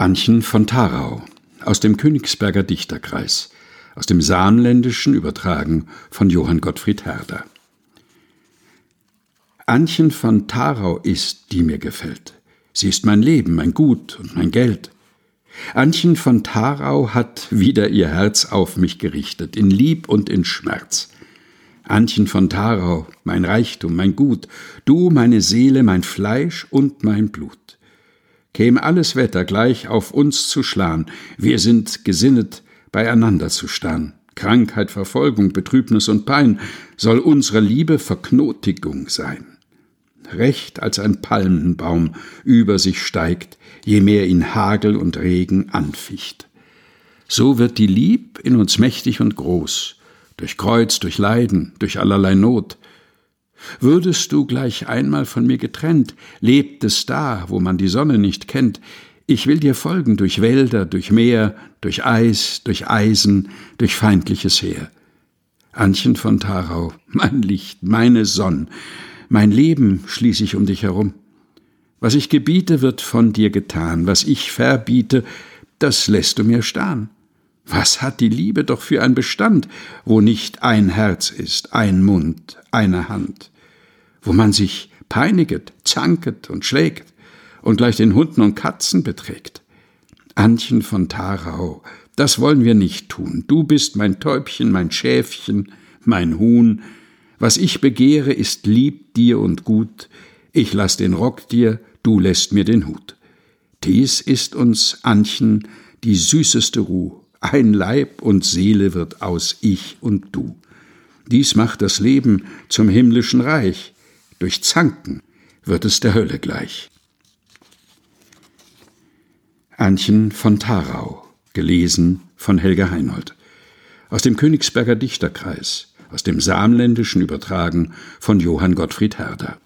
Anchen von Tharau aus dem Königsberger Dichterkreis, aus dem Samländischen übertragen von Johann Gottfried Herder. Anchen von Tharau ist, die mir gefällt. Sie ist mein Leben, mein Gut und mein Geld. Anchen von Tharau hat wieder ihr Herz auf mich gerichtet, in Lieb und in Schmerz. Anchen von Tharau, mein Reichtum, mein Gut, du meine Seele, mein Fleisch und mein Blut. Käm alles Wetter gleich auf uns zu schlagen, wir sind gesinnet, beieinander zu starren. Krankheit, Verfolgung, Betrübnis und Pein soll unsere Liebe Verknotigung sein. Recht als ein Palmenbaum über sich steigt, je mehr ihn Hagel und Regen anficht. So wird die Lieb in uns mächtig und groß, durch Kreuz, durch Leiden, durch allerlei Not. Würdest du gleich einmal von mir getrennt, lebtest da, wo man die Sonne nicht kennt, ich will dir folgen durch Wälder, durch Meer, durch Eis, durch Eisen, durch feindliches Heer. Anchen von Tharau, mein Licht, meine Sonn, mein Leben schließ ich um dich herum. Was ich gebiete, wird von dir getan, was ich verbiete, das lässt du mir starren. Was hat die Liebe doch für ein Bestand, wo nicht ein Herz ist, ein Mund, eine Hand, wo man sich peiniget, zanket und schlägt und gleich den Hunden und Katzen beträgt. Antchen von Tharau, das wollen wir nicht tun. Du bist mein Täubchen, mein Schäfchen, mein Huhn. Was ich begehre, ist lieb dir und gut. Ich lass den Rock dir, du lässt mir den Hut. Dies ist uns, Antchen, die süßeste Ruh. Ein Leib und Seele wird aus ich und du. Dies macht das Leben zum himmlischen Reich. Durch Zanken wird es der Hölle gleich. Anchen von Tharau, gelesen von Helga Heinold. Aus dem Königsberger Dichterkreis, aus dem Samländischen übertragen von Johann Gottfried Herder.